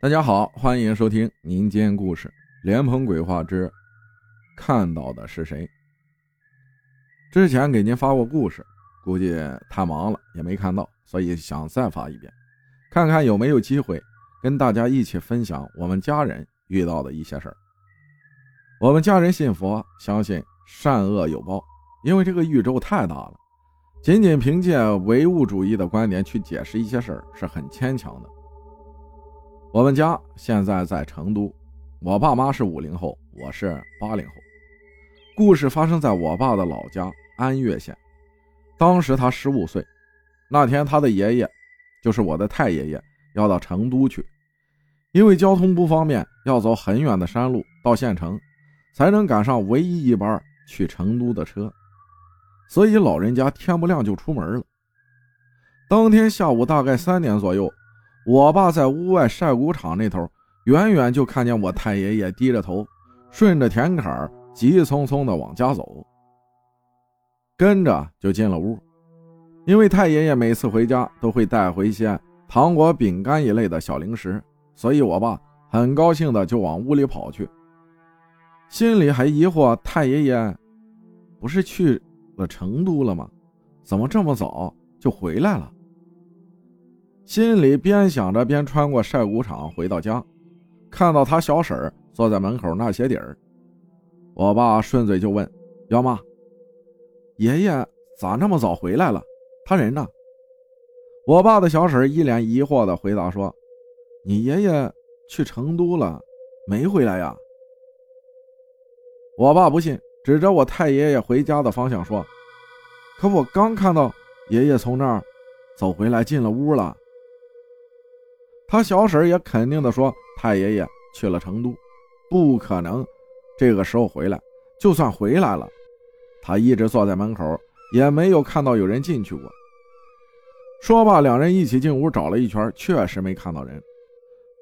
大家好，欢迎收听民间故事《莲蓬鬼话之看到的是谁》。之前给您发过故事，估计太忙了也没看到，所以想再发一遍，看看有没有机会跟大家一起分享我们家人遇到的一些事儿。我们家人信佛，相信善恶有报，因为这个宇宙太大了，仅仅凭借唯物主义的观点去解释一些事儿是很牵强的。我们家现在在成都，我爸妈是五零后，我是八零后。故事发生在我爸的老家安岳县，当时他十五岁。那天他的爷爷，就是我的太爷爷，要到成都去，因为交通不方便，要走很远的山路到县城，才能赶上唯一一班去成都的车，所以老人家天不亮就出门了。当天下午大概三点左右。我爸在屋外晒谷场那头，远远就看见我太爷爷低着头，顺着田坎急匆匆地往家走。跟着就进了屋，因为太爷爷每次回家都会带回一些糖果、饼干一类的小零食，所以我爸很高兴的就往屋里跑去，心里还疑惑：太爷爷不是去了成都了吗？怎么这么早就回来了？心里边想着，边穿过晒谷场回到家，看到他小婶坐在门口纳鞋底儿。我爸顺嘴就问：“幺妈，爷爷咋那么早回来了？他人呢？”我爸的小婶一脸疑惑的回答说：“你爷爷去成都了，没回来呀？”我爸不信，指着我太爷爷回家的方向说：“可我刚看到爷爷从那儿走回来，进了屋了。”他小婶也肯定的说：“太爷爷去了成都，不可能这个时候回来。就算回来了，他一直坐在门口，也没有看到有人进去过。”说罢，两人一起进屋找了一圈，确实没看到人。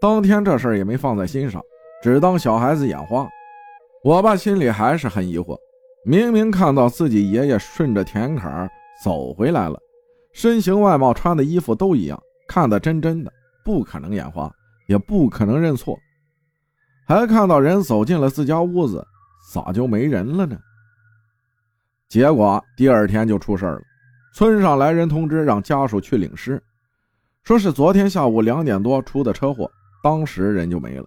当天这事儿也没放在心上，只当小孩子眼花。我爸心里还是很疑惑，明明看到自己爷爷顺着田坎走回来了，身形外貌、穿的衣服都一样，看得真真的。不可能眼花，也不可能认错，还看到人走进了自家屋子，咋就没人了呢？结果第二天就出事了，村上来人通知让家属去领尸，说是昨天下午两点多出的车祸，当时人就没了。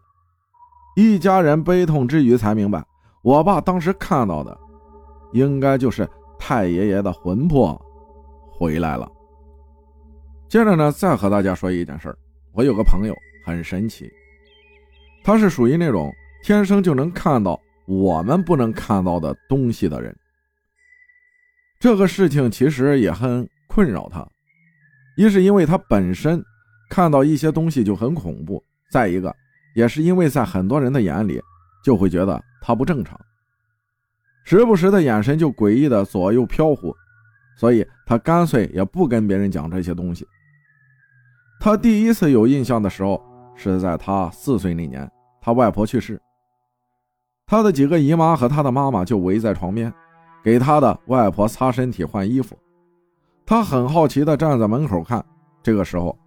一家人悲痛之余才明白，我爸当时看到的，应该就是太爷爷的魂魄回来了。接着呢，再和大家说一件事儿。我有个朋友很神奇，他是属于那种天生就能看到我们不能看到的东西的人。这个事情其实也很困扰他，一是因为他本身看到一些东西就很恐怖，再一个也是因为在很多人的眼里就会觉得他不正常，时不时的眼神就诡异的左右飘忽，所以他干脆也不跟别人讲这些东西。他第一次有印象的时候，是在他四岁那年，他外婆去世，他的几个姨妈和他的妈妈就围在床边，给他的外婆擦身体、换衣服。他很好奇地站在门口看，这个时候，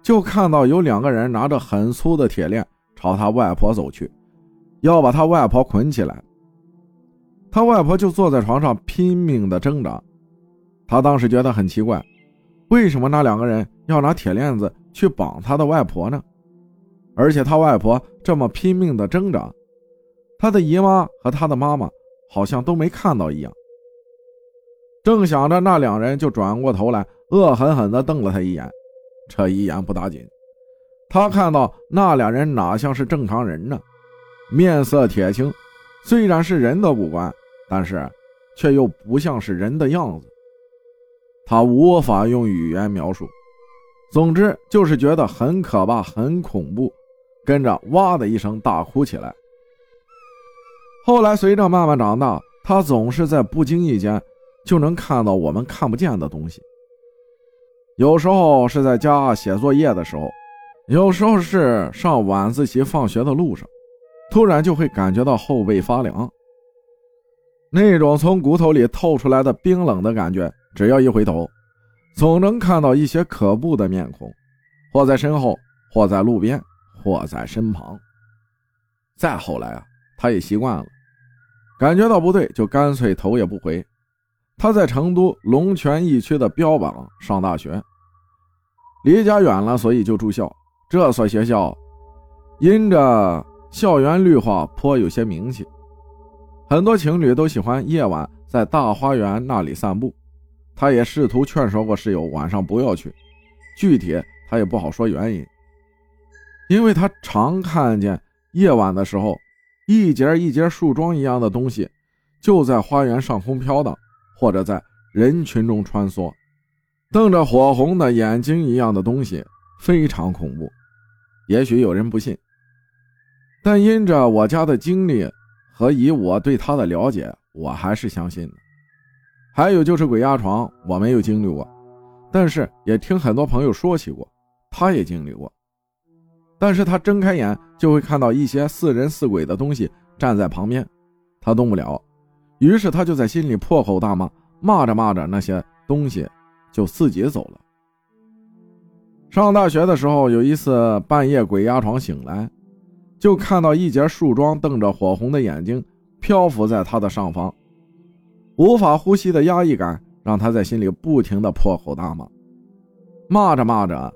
就看到有两个人拿着很粗的铁链朝他外婆走去，要把他外婆捆起来。他外婆就坐在床上拼命地挣扎，他当时觉得很奇怪。为什么那两个人要拿铁链子去绑他的外婆呢？而且他外婆这么拼命的挣扎，他的姨妈和他的妈妈好像都没看到一样。正想着，那两人就转过头来，恶狠狠地瞪了他一眼。这一眼不打紧，他看到那两人哪像是正常人呢？面色铁青，虽然是人的五官，但是却又不像是人的样子。他无法用语言描述，总之就是觉得很可怕、很恐怖，跟着哇的一声大哭起来。后来随着慢慢长大，他总是在不经意间就能看到我们看不见的东西。有时候是在家写作业的时候，有时候是上晚自习放学的路上，突然就会感觉到后背发凉，那种从骨头里透出来的冰冷的感觉。只要一回头，总能看到一些可怖的面孔，或在身后，或在路边，或在身旁。再后来啊，他也习惯了，感觉到不对就干脆头也不回。他在成都龙泉驿区的标榜上大学，离家远了，所以就住校。这所学校因着校园绿化颇有些名气，很多情侣都喜欢夜晚在大花园那里散步。他也试图劝说过室友晚上不要去，具体他也不好说原因，因为他常看见夜晚的时候，一节一节树桩一样的东西就在花园上空飘荡。或者在人群中穿梭，瞪着火红的眼睛一样的东西，非常恐怖。也许有人不信，但因着我家的经历和以我对他的了解，我还是相信的。还有就是鬼压床，我没有经历过，但是也听很多朋友说起过，他也经历过。但是他睁开眼就会看到一些似人似鬼的东西站在旁边，他动不了。于是他就在心里破口大骂，骂着骂着，那些东西就自己走了。上大学的时候，有一次半夜鬼压床醒来，就看到一截树桩瞪着火红的眼睛漂浮在他的上方，无法呼吸的压抑感让他在心里不停的破口大骂。骂着骂着，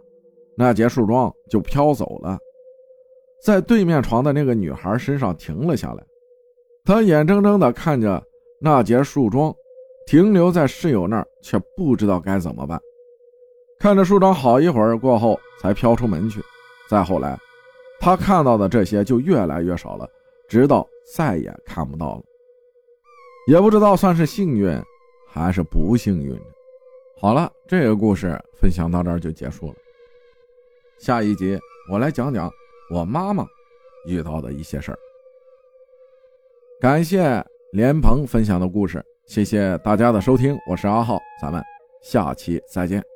那截树桩就飘走了，在对面床的那个女孩身上停了下来，他眼睁睁的看着。那截树桩停留在室友那儿，却不知道该怎么办。看着树桩，好一会儿过后才飘出门去。再后来，他看到的这些就越来越少了，直到再也看不到了。也不知道算是幸运还是不幸运。好了，这个故事分享到这儿就结束了。下一集我来讲讲我妈妈遇到的一些事儿。感谢。莲蓬分享的故事，谢谢大家的收听，我是阿浩，咱们下期再见。